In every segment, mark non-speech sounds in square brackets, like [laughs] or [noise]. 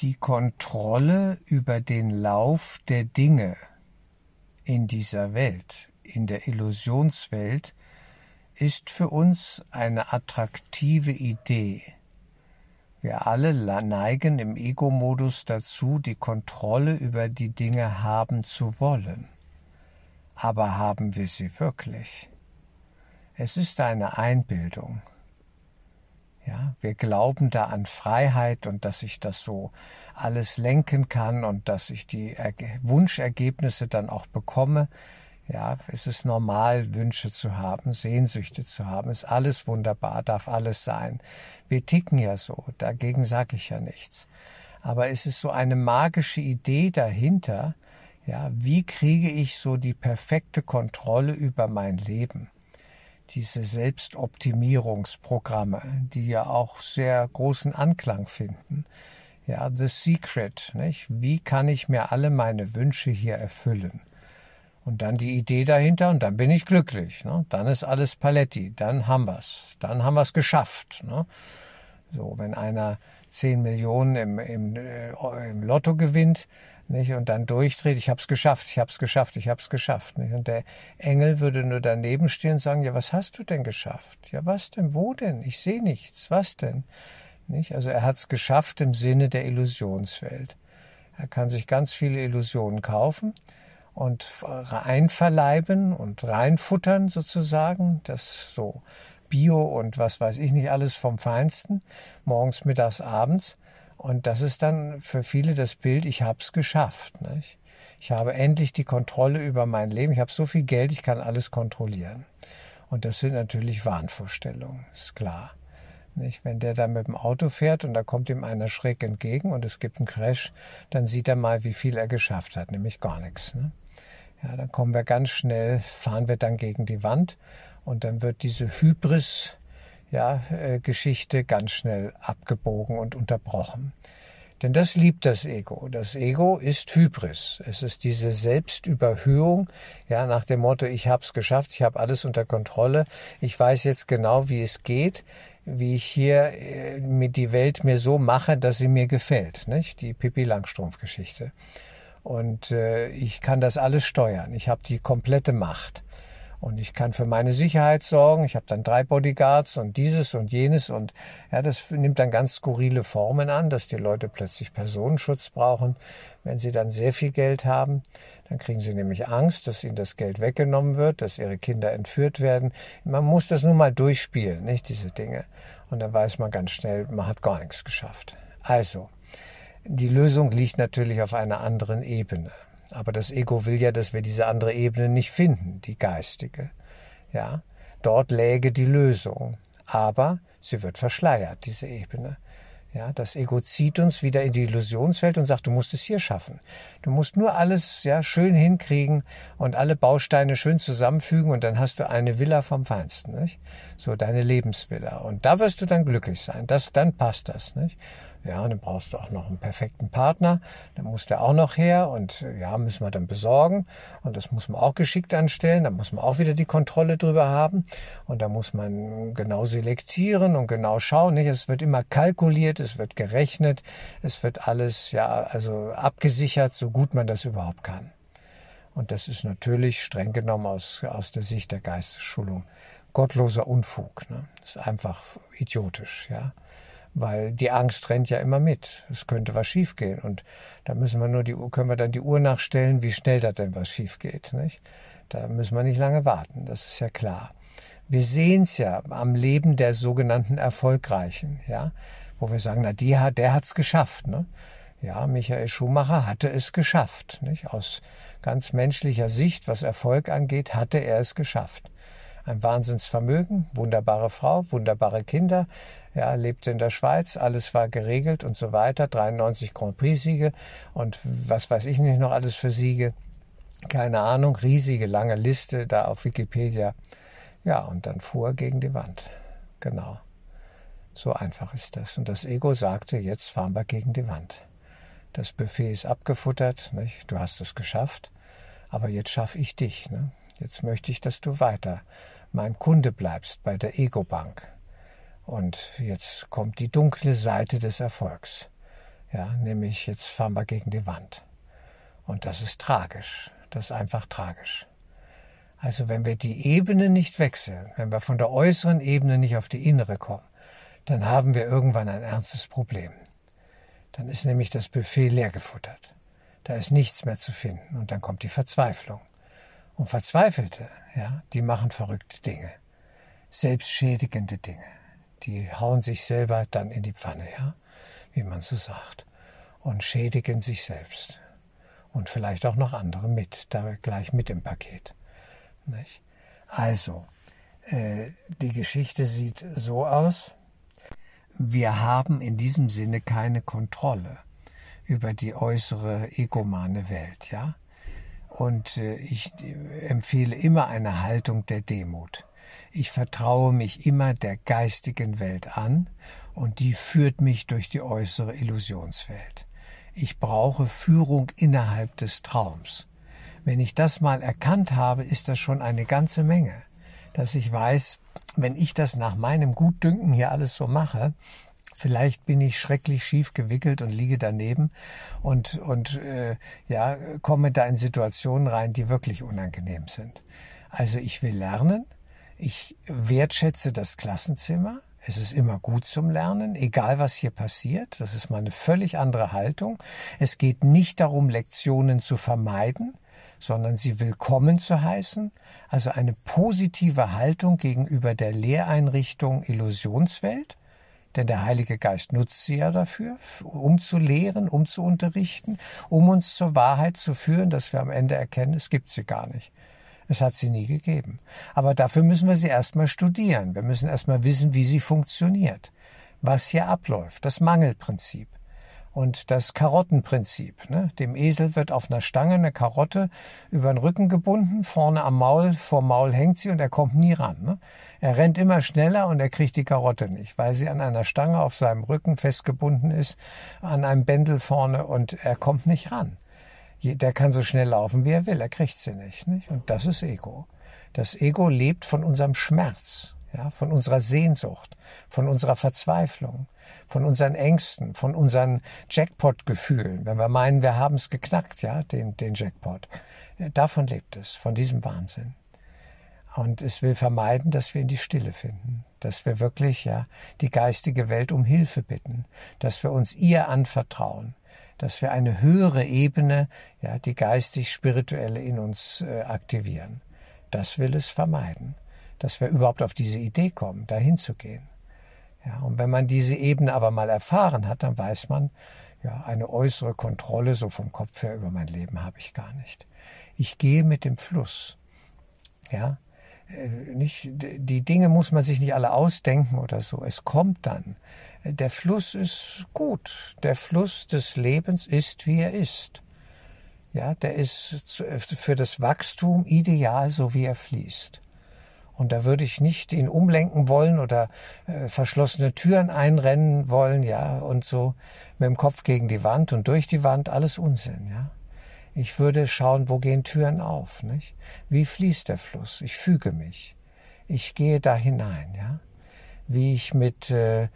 Die Kontrolle über den Lauf der Dinge in dieser Welt, in der Illusionswelt, ist für uns eine attraktive Idee. Wir alle neigen im Ego-Modus dazu, die Kontrolle über die Dinge haben zu wollen. Aber haben wir sie wirklich? Es ist eine Einbildung. Ja, wir glauben da an Freiheit und dass ich das so alles lenken kann und dass ich die Wunschergebnisse dann auch bekomme. Ja, es ist normal, Wünsche zu haben, Sehnsüchte zu haben, ist alles wunderbar, darf alles sein. Wir ticken ja so, dagegen sage ich ja nichts. Aber es ist so eine magische Idee dahinter, ja, wie kriege ich so die perfekte Kontrolle über mein Leben? Diese Selbstoptimierungsprogramme, die ja auch sehr großen Anklang finden. Ja, The Secret, nicht? Wie kann ich mir alle meine Wünsche hier erfüllen? Und dann die Idee dahinter und dann bin ich glücklich. Ne? Dann ist alles Paletti, dann haben wir's, dann haben wir's geschafft. Ne? So, wenn einer zehn Millionen im, im, äh, im Lotto gewinnt, nicht? Und dann durchdreht, ich habe es geschafft, ich habe es geschafft, ich habe es geschafft. Nicht? Und der Engel würde nur daneben stehen und sagen, ja, was hast du denn geschafft? Ja, was denn? Wo denn? Ich sehe nichts. Was denn? Nicht? Also er hat es geschafft im Sinne der Illusionswelt. Er kann sich ganz viele Illusionen kaufen und einverleiben und reinfuttern sozusagen, das so Bio und was weiß ich nicht alles vom Feinsten, morgens, mittags, abends. Und das ist dann für viele das Bild, ich habe es geschafft. Nicht? Ich habe endlich die Kontrolle über mein Leben. Ich habe so viel Geld, ich kann alles kontrollieren. Und das sind natürlich Wahnvorstellungen, ist klar. Nicht? Wenn der da mit dem Auto fährt und da kommt ihm einer schräg entgegen und es gibt einen Crash, dann sieht er mal, wie viel er geschafft hat, nämlich gar nichts. Ne? Ja, dann kommen wir ganz schnell, fahren wir dann gegen die Wand und dann wird diese Hybris ja, äh, Geschichte ganz schnell abgebogen und unterbrochen. Denn das liebt das Ego. Das Ego ist Hybris. Es ist diese Selbstüberhöhung, ja, nach dem Motto, ich hab's geschafft, ich habe alles unter Kontrolle, ich weiß jetzt genau, wie es geht, wie ich hier äh, mit die Welt mir so mache, dass sie mir gefällt, nicht? Die Pippi Langstrumpf Geschichte. Und äh, ich kann das alles steuern. Ich habe die komplette Macht. Und ich kann für meine Sicherheit sorgen. Ich habe dann drei Bodyguards und dieses und jenes. Und ja, das nimmt dann ganz skurrile Formen an, dass die Leute plötzlich Personenschutz brauchen. Wenn sie dann sehr viel Geld haben, dann kriegen sie nämlich Angst, dass ihnen das Geld weggenommen wird, dass ihre Kinder entführt werden. Man muss das nun mal durchspielen, nicht diese Dinge. Und dann weiß man ganz schnell, man hat gar nichts geschafft. Also, die Lösung liegt natürlich auf einer anderen Ebene. Aber das Ego will ja, dass wir diese andere Ebene nicht finden, die geistige. Ja, dort läge die Lösung. Aber sie wird verschleiert, diese Ebene. Ja, das Ego zieht uns wieder in die Illusionswelt und sagt, du musst es hier schaffen. Du musst nur alles ja schön hinkriegen und alle Bausteine schön zusammenfügen und dann hast du eine Villa vom Feinsten, nicht? So deine Lebensvilla und da wirst du dann glücklich sein. Das dann passt das, nicht? Ja, dann brauchst du auch noch einen perfekten Partner. Dann muss der auch noch her und ja, müssen wir dann besorgen. Und das muss man auch geschickt anstellen. Da muss man auch wieder die Kontrolle drüber haben. Und da muss man genau selektieren und genau schauen. Nicht? Es wird immer kalkuliert, es wird gerechnet, es wird alles ja also abgesichert, so gut man das überhaupt kann. Und das ist natürlich streng genommen aus, aus der Sicht der Geistesschulung gottloser Unfug. Ne? Das ist einfach idiotisch, ja weil die Angst rennt ja immer mit. Es könnte was schiefgehen und da müssen wir nur die können wir dann die Uhr nachstellen, wie schnell da denn was schief geht, nicht? Da müssen wir nicht lange warten, das ist ja klar. Wir sehen es ja am Leben der sogenannten Erfolgreichen, ja, wo wir sagen, na, die hat, der hat's geschafft, ne? Ja, Michael Schumacher hatte es geschafft, nicht? Aus ganz menschlicher Sicht, was Erfolg angeht, hatte er es geschafft ein Wahnsinnsvermögen, wunderbare Frau, wunderbare Kinder, ja, lebte in der Schweiz, alles war geregelt und so weiter, 93 Grand Prix-Siege und was weiß ich nicht noch alles für Siege. Keine Ahnung, riesige lange Liste da auf Wikipedia. Ja, und dann fuhr er gegen die Wand. Genau. So einfach ist das. Und das Ego sagte, jetzt fahren wir gegen die Wand. Das Buffet ist abgefuttert, nicht? du hast es geschafft, aber jetzt schaffe ich dich. Ne? Jetzt möchte ich, dass du weiter mein Kunde bleibst bei der Ego Bank. Und jetzt kommt die dunkle Seite des Erfolgs. Ja, nämlich jetzt fahren wir gegen die Wand. Und das ist tragisch. Das ist einfach tragisch. Also wenn wir die Ebene nicht wechseln, wenn wir von der äußeren Ebene nicht auf die innere kommen, dann haben wir irgendwann ein ernstes Problem. Dann ist nämlich das Buffet leer gefuttert. Da ist nichts mehr zu finden und dann kommt die Verzweiflung. Und Verzweifelte, ja, die machen verrückte Dinge. Selbstschädigende Dinge. Die hauen sich selber dann in die Pfanne, ja, wie man so sagt. Und schädigen sich selbst. Und vielleicht auch noch andere mit, da gleich mit im Paket. Nicht? Also, äh, die Geschichte sieht so aus. Wir haben in diesem Sinne keine Kontrolle über die äußere egomane Welt, ja. Und äh, ich empfehle immer eine Haltung der Demut. Ich vertraue mich immer der geistigen Welt an und die führt mich durch die äußere Illusionswelt. Ich brauche Führung innerhalb des Traums. Wenn ich das mal erkannt habe, ist das schon eine ganze Menge, dass ich weiß, wenn ich das nach meinem Gutdünken hier alles so mache, vielleicht bin ich schrecklich schief gewickelt und liege daneben und und äh, ja komme da in Situationen rein, die wirklich unangenehm sind. Also ich will lernen, ich wertschätze das Klassenzimmer. Es ist immer gut zum Lernen, egal was hier passiert. Das ist mal eine völlig andere Haltung. Es geht nicht darum, Lektionen zu vermeiden sondern sie willkommen zu heißen, also eine positive Haltung gegenüber der Lehreinrichtung Illusionswelt, denn der Heilige Geist nutzt sie ja dafür, um zu lehren, um zu unterrichten, um uns zur Wahrheit zu führen, dass wir am Ende erkennen, es gibt sie gar nicht. Es hat sie nie gegeben. Aber dafür müssen wir sie erstmal studieren. Wir müssen erstmal wissen, wie sie funktioniert, was hier abläuft, das Mangelprinzip und das Karottenprinzip. Ne? Dem Esel wird auf einer Stange eine Karotte über den Rücken gebunden, vorne am Maul, vor Maul hängt sie und er kommt nie ran. Ne? Er rennt immer schneller und er kriegt die Karotte nicht, weil sie an einer Stange auf seinem Rücken festgebunden ist, an einem Bändel vorne und er kommt nicht ran. Der kann so schnell laufen, wie er will, er kriegt sie nicht. nicht? Und das ist Ego. Das Ego lebt von unserem Schmerz ja, von unserer Sehnsucht, von unserer Verzweiflung, von unseren Ängsten, von unseren Jackpot-Gefühlen, wenn wir meinen, wir haben es geknackt, ja, den, den Jackpot. Davon lebt es, von diesem Wahnsinn. Und es will vermeiden, dass wir in die Stille finden, dass wir wirklich, ja, die geistige Welt um Hilfe bitten, dass wir uns ihr anvertrauen, dass wir eine höhere Ebene, ja, die geistig-spirituelle in uns äh, aktivieren. Das will es vermeiden dass wir überhaupt auf diese Idee kommen, dahin zu gehen. Ja, und wenn man diese Ebene aber mal erfahren hat, dann weiß man, ja, eine äußere Kontrolle so vom Kopf her über mein Leben habe ich gar nicht. Ich gehe mit dem Fluss. Ja, äh, nicht, die Dinge muss man sich nicht alle ausdenken oder so. Es kommt dann. Der Fluss ist gut. Der Fluss des Lebens ist, wie er ist. Ja, der ist für das Wachstum ideal, so wie er fließt. Und da würde ich nicht ihn umlenken wollen oder äh, verschlossene Türen einrennen wollen, ja, und so mit dem Kopf gegen die Wand und durch die Wand, alles Unsinn, ja. Ich würde schauen, wo gehen Türen auf, nicht? Wie fließt der Fluss? Ich füge mich. Ich gehe da hinein, ja. Wie ich mit äh,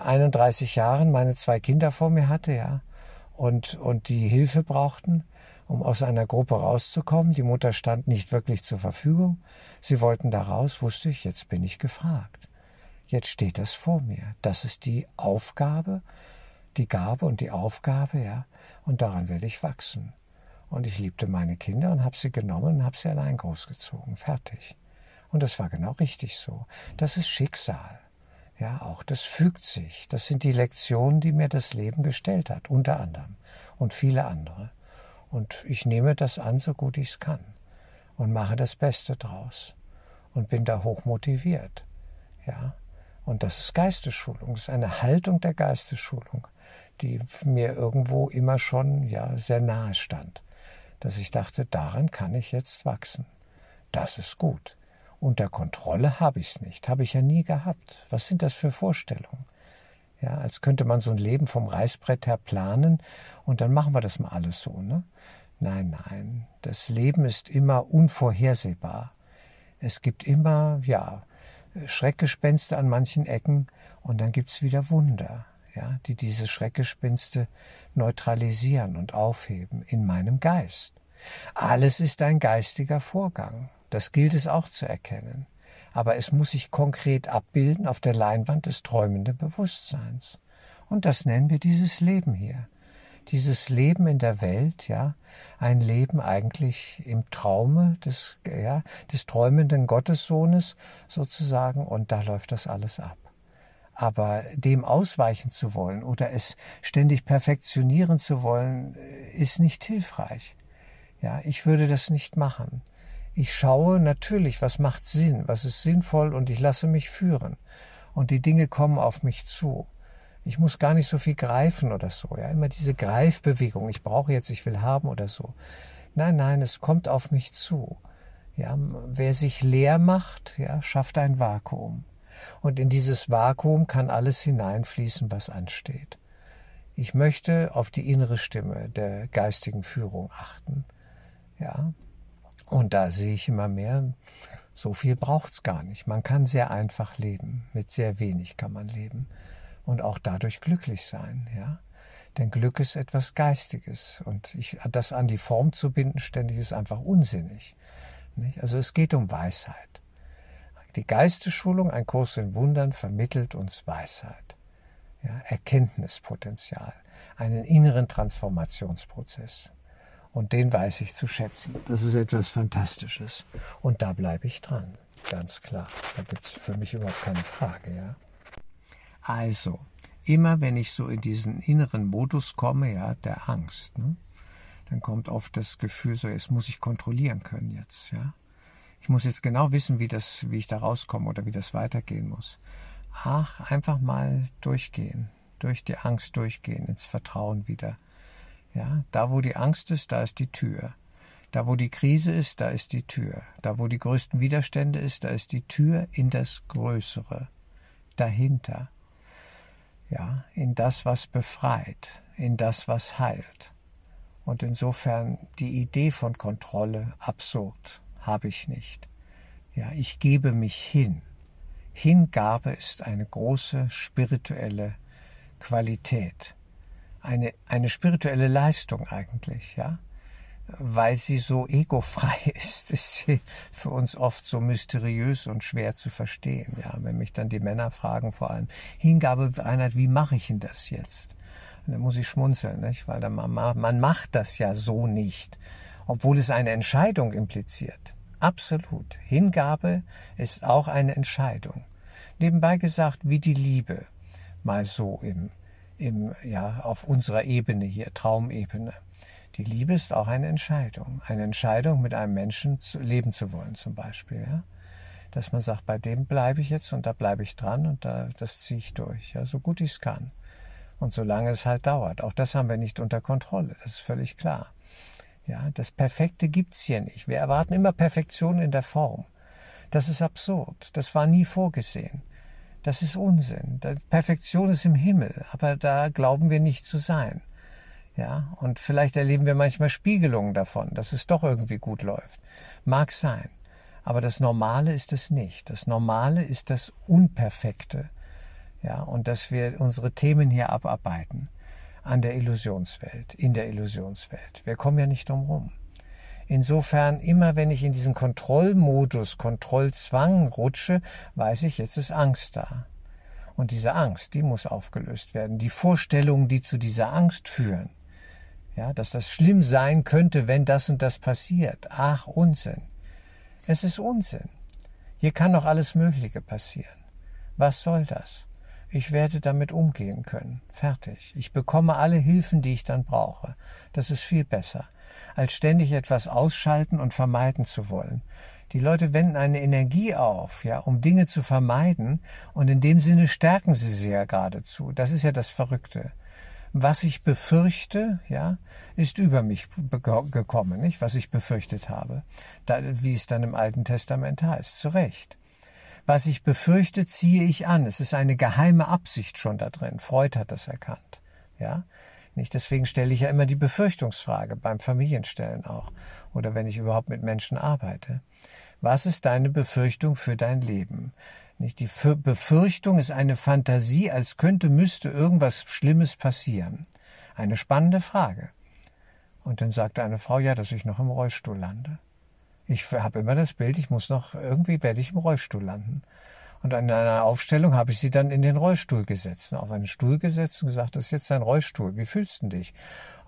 31 Jahren meine zwei Kinder vor mir hatte, ja, und, und die Hilfe brauchten, um aus einer Gruppe rauszukommen. Die Mutter stand nicht wirklich zur Verfügung. Sie wollten da raus, wusste ich, jetzt bin ich gefragt. Jetzt steht das vor mir. Das ist die Aufgabe, die Gabe und die Aufgabe, ja. Und daran will ich wachsen. Und ich liebte meine Kinder und habe sie genommen und habe sie allein großgezogen. Fertig. Und das war genau richtig so. Das ist Schicksal. Ja, auch das fügt sich. Das sind die Lektionen, die mir das Leben gestellt hat, unter anderem. Und viele andere. Und ich nehme das an, so gut ich es kann. Und mache das Beste draus. Und bin da hoch motiviert. Ja. Und das ist Geistesschulung. Das ist eine Haltung der Geistesschulung, die mir irgendwo immer schon, ja, sehr nahe stand. Dass ich dachte, daran kann ich jetzt wachsen. Das ist gut. Unter Kontrolle habe ich es nicht. Habe ich ja nie gehabt. Was sind das für Vorstellungen? Ja, als könnte man so ein Leben vom Reißbrett her planen und dann machen wir das mal alles so, ne? Nein, nein. Das Leben ist immer unvorhersehbar. Es gibt immer, ja, Schreckgespenste an manchen Ecken und dann gibt's wieder Wunder. ja, die diese Schreckgespinste neutralisieren und aufheben in meinem Geist. Alles ist ein geistiger Vorgang. Das gilt es auch zu erkennen. Aber es muss sich konkret abbilden auf der Leinwand des träumenden Bewusstseins. Und das nennen wir dieses Leben hier. Dieses Leben in der Welt, ja, ein Leben eigentlich im Traume des, ja, des träumenden Gottessohnes sozusagen, und da läuft das alles ab. Aber dem ausweichen zu wollen oder es ständig perfektionieren zu wollen, ist nicht hilfreich. Ja, ich würde das nicht machen. Ich schaue natürlich, was macht Sinn, was ist sinnvoll und ich lasse mich führen. Und die Dinge kommen auf mich zu. Ich muss gar nicht so viel greifen oder so. Ja, immer diese Greifbewegung. Ich brauche jetzt, ich will haben oder so. Nein, nein, es kommt auf mich zu. Ja, wer sich leer macht, ja, schafft ein Vakuum. Und in dieses Vakuum kann alles hineinfließen, was ansteht. Ich möchte auf die innere Stimme der geistigen Führung achten. Ja. Und da sehe ich immer mehr, so viel braucht's gar nicht. Man kann sehr einfach leben. Mit sehr wenig kann man leben. Und auch dadurch glücklich sein, ja. Denn Glück ist etwas Geistiges. Und ich, das an die Form zu binden ständig ist einfach unsinnig. Nicht? Also es geht um Weisheit. Die Geistesschulung, ein Kurs in Wundern, vermittelt uns Weisheit, ja, Erkenntnispotenzial, einen inneren Transformationsprozess. Und den weiß ich zu schätzen. Das ist etwas Fantastisches. Und da bleibe ich dran. Ganz klar. Da gibt es für mich überhaupt keine Frage, ja. Also, immer wenn ich so in diesen inneren Modus komme, ja, der Angst, ne, dann kommt oft das Gefühl so, jetzt muss ich kontrollieren können jetzt, ja ich muss jetzt genau wissen, wie das, wie ich da rauskomme oder wie das weitergehen muss. Ach, einfach mal durchgehen, durch die Angst durchgehen, ins Vertrauen wieder. Ja, da wo die Angst ist, da ist die Tür. Da wo die Krise ist, da ist die Tür. Da wo die größten Widerstände ist, da ist die Tür in das Größere. Dahinter. Ja, in das, was befreit, in das, was heilt. Und insofern die Idee von Kontrolle absurd habe ich nicht. Ja, ich gebe mich hin. Hingabe ist eine große spirituelle Qualität. Eine, eine spirituelle Leistung eigentlich, ja. Weil sie so egofrei [laughs] ist, ist sie für uns oft so mysteriös und schwer zu verstehen. Ja, wenn mich dann die Männer fragen, vor allem Hingabe, Einheit, wie mache ich denn das jetzt? Und dann muss ich schmunzeln, nicht? weil dann, man macht das ja so nicht obwohl es eine Entscheidung impliziert. Absolut. Hingabe ist auch eine Entscheidung. Nebenbei gesagt, wie die Liebe. Mal so im, im, ja, auf unserer Ebene hier, Traumebene. Die Liebe ist auch eine Entscheidung. Eine Entscheidung, mit einem Menschen zu, leben zu wollen, zum Beispiel, ja. Dass man sagt, bei dem bleibe ich jetzt und da bleibe ich dran und da, das ziehe ich durch, ja, so gut ich es kann. Und solange es halt dauert. Auch das haben wir nicht unter Kontrolle, das ist völlig klar. Ja, das Perfekte gibt's hier nicht. Wir erwarten immer Perfektion in der Form. Das ist absurd. Das war nie vorgesehen. Das ist Unsinn. Perfektion ist im Himmel, aber da glauben wir nicht zu sein. Ja, und vielleicht erleben wir manchmal Spiegelungen davon, dass es doch irgendwie gut läuft. Mag sein. Aber das Normale ist es nicht. Das Normale ist das Unperfekte. Ja, und dass wir unsere Themen hier abarbeiten an der Illusionswelt, in der Illusionswelt. Wir kommen ja nicht drum rum. Insofern, immer wenn ich in diesen Kontrollmodus, Kontrollzwang rutsche, weiß ich, jetzt ist Angst da. Und diese Angst, die muss aufgelöst werden. Die Vorstellungen, die zu dieser Angst führen. Ja, dass das schlimm sein könnte, wenn das und das passiert. Ach, Unsinn. Es ist Unsinn. Hier kann doch alles Mögliche passieren. Was soll das? Ich werde damit umgehen können. Fertig. Ich bekomme alle Hilfen, die ich dann brauche. Das ist viel besser, als ständig etwas ausschalten und vermeiden zu wollen. Die Leute wenden eine Energie auf, ja, um Dinge zu vermeiden, und in dem Sinne stärken sie sie ja geradezu. Das ist ja das Verrückte. Was ich befürchte, ja, ist über mich gekommen, nicht? Was ich befürchtet habe. Da, wie es dann im Alten Testament heißt. Zu Recht. Was ich befürchte, ziehe ich an. Es ist eine geheime Absicht schon da drin. Freud hat das erkannt. Ja? Nicht deswegen stelle ich ja immer die Befürchtungsfrage beim Familienstellen auch oder wenn ich überhaupt mit Menschen arbeite. Was ist deine Befürchtung für dein Leben? Nicht? Die Befürchtung ist eine Fantasie, als könnte, müsste irgendwas Schlimmes passieren. Eine spannende Frage. Und dann sagte eine Frau, ja, dass ich noch im Rollstuhl lande. Ich habe immer das Bild, ich muss noch, irgendwie werde ich im Rollstuhl landen. Und an einer Aufstellung habe ich sie dann in den Rollstuhl gesetzt, auf einen Stuhl gesetzt und gesagt, das ist jetzt dein Rollstuhl, wie fühlst du dich?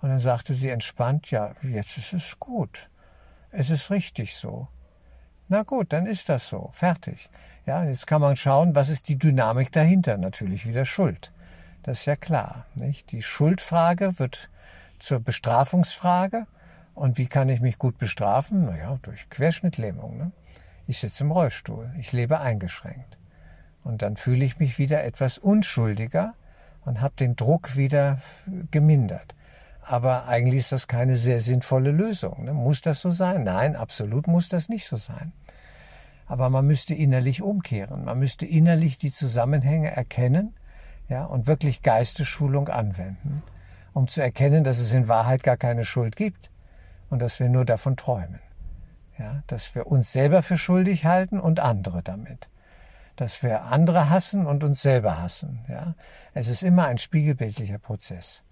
Und dann sagte sie entspannt, ja, jetzt ist es gut. Es ist richtig so. Na gut, dann ist das so. Fertig. Ja, jetzt kann man schauen, was ist die Dynamik dahinter? Natürlich wieder Schuld. Das ist ja klar. Nicht? Die Schuldfrage wird zur Bestrafungsfrage. Und wie kann ich mich gut bestrafen? Naja, durch Querschnittlähmung. Ne? Ich sitze im Rollstuhl. Ich lebe eingeschränkt. Und dann fühle ich mich wieder etwas unschuldiger und habe den Druck wieder gemindert. Aber eigentlich ist das keine sehr sinnvolle Lösung. Ne? Muss das so sein? Nein, absolut muss das nicht so sein. Aber man müsste innerlich umkehren. Man müsste innerlich die Zusammenhänge erkennen ja, und wirklich Geistesschulung anwenden, um zu erkennen, dass es in Wahrheit gar keine Schuld gibt und dass wir nur davon träumen. Ja, dass wir uns selber für schuldig halten und andere damit dass wir andere hassen und uns selber hassen. Ja? Es ist immer ein spiegelbildlicher Prozess.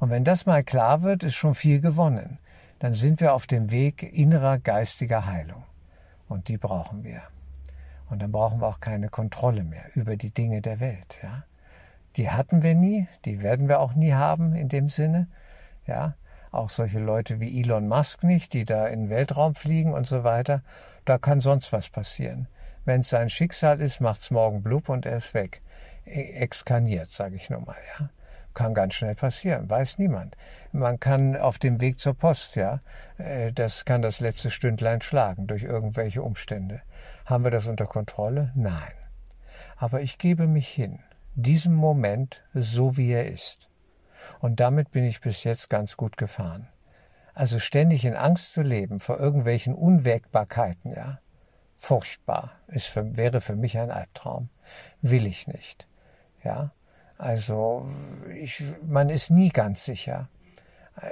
Und wenn das mal klar wird, ist schon viel gewonnen. Dann sind wir auf dem Weg innerer geistiger Heilung. Und die brauchen wir. Und dann brauchen wir auch keine Kontrolle mehr über die Dinge der Welt. Ja? Die hatten wir nie, die werden wir auch nie haben in dem Sinne. Ja, auch solche Leute wie Elon Musk nicht, die da in den Weltraum fliegen und so weiter. Da kann sonst was passieren. Wenn es sein Schicksal ist, macht's morgen blub und er ist weg. E, exkarniert, sage ich nur mal, ja. Kann ganz schnell passieren, weiß niemand. Man kann auf dem Weg zur Post, ja, äh, das kann das letzte Stündlein schlagen durch irgendwelche Umstände. Haben wir das unter Kontrolle? Nein. Aber ich gebe mich hin, diesem Moment so wie er ist. Und damit bin ich bis jetzt ganz gut gefahren. Also ständig in Angst zu leben vor irgendwelchen Unwägbarkeiten, ja, furchtbar. Es für, wäre für mich ein Albtraum. Will ich nicht. Ja, also ich, man ist nie ganz sicher.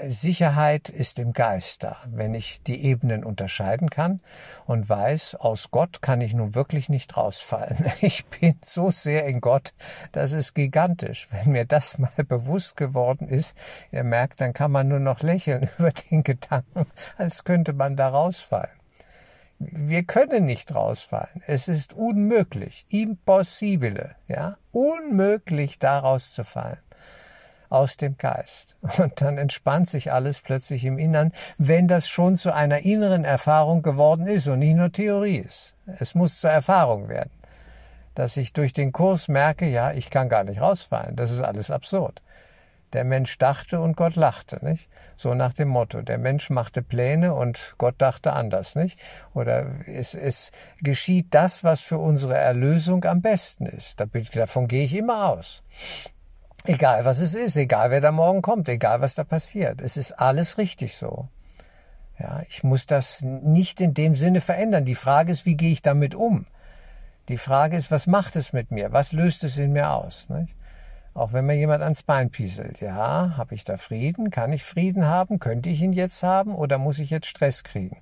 Sicherheit ist im Geist da, wenn ich die Ebenen unterscheiden kann und weiß, aus Gott kann ich nun wirklich nicht rausfallen. [laughs] Ich bin so sehr in Gott, das ist gigantisch. Wenn mir das [laughs] mal bewusst geworden ist, ihr merkt, dann kann man nur noch lächeln [laughs] über den Gedanken, als könnte man da rausfallen. Wir können nicht rausfallen. Es ist unmöglich, impossibile, ja, unmöglich da rauszufallen aus dem Geist. [laughs] Und dann entspannt sich alles plötzlich im Innern, wenn das schon zu einer inneren Erfahrung geworden ist und nicht nur Theorie ist. Es muss zur Erfahrung werden. Dass ich durch den Kurs merke, ja, ich kann gar nicht rausfallen. Das ist alles absurd. Der Mensch dachte und Gott lachte, nicht? So nach dem Motto. Der Mensch machte Pläne und Gott dachte anders, nicht? Oder es, es geschieht das, was für unsere Erlösung am besten ist. Davon gehe ich immer aus. Egal was es ist, egal wer da morgen kommt, egal was da passiert. Es ist alles richtig so. Ja, ich muss das nicht in dem Sinne verändern. Die Frage ist, wie gehe ich damit um? Die Frage ist, was macht es mit mir? Was löst es in mir aus? Nicht? Auch wenn mir jemand ans Bein pieselt. Ja, habe ich da Frieden? Kann ich Frieden haben? Könnte ich ihn jetzt haben? Oder muss ich jetzt Stress kriegen?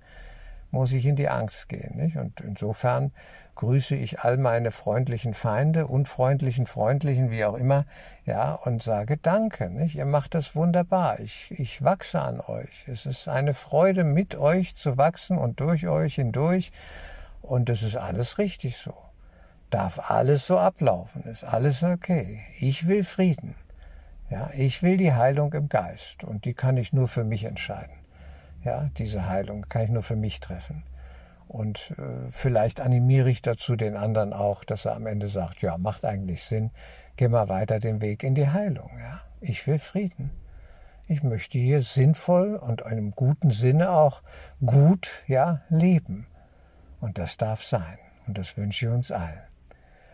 Muss ich in die Angst gehen? Nicht? Und insofern grüße ich all meine freundlichen Feinde, unfreundlichen, freundlichen, wie auch immer, ja, und sage Danke. Nicht? Ihr macht das wunderbar. Ich, ich wachse an euch. Es ist eine Freude, mit euch zu wachsen und durch euch hindurch. Und es ist alles richtig so darf alles so ablaufen, ist alles okay. Ich will Frieden. Ja, ich will die Heilung im Geist und die kann ich nur für mich entscheiden. Ja, diese Heilung kann ich nur für mich treffen. Und äh, vielleicht animiere ich dazu den anderen auch, dass er am Ende sagt, ja, macht eigentlich Sinn, geh mal weiter den Weg in die Heilung. Ja, ich will Frieden. Ich möchte hier sinnvoll und in einem guten Sinne auch gut, ja, leben. Und das darf sein. Und das wünsche ich uns allen.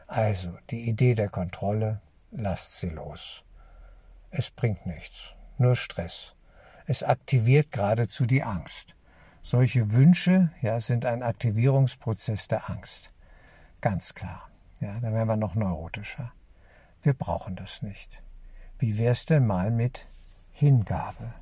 Also, die Idee der Kontrolle, lasst sie los. Es bringt nichts, nur Stress. Es aktiviert geradezu die Angst. Solche Wünsche ja, sind ein Aktivierungsprozess der Angst. Ganz klar. Ja, dann werden wir noch neurotischer. Wir brauchen das nicht. Wie wär's denn mal mit Hingabe?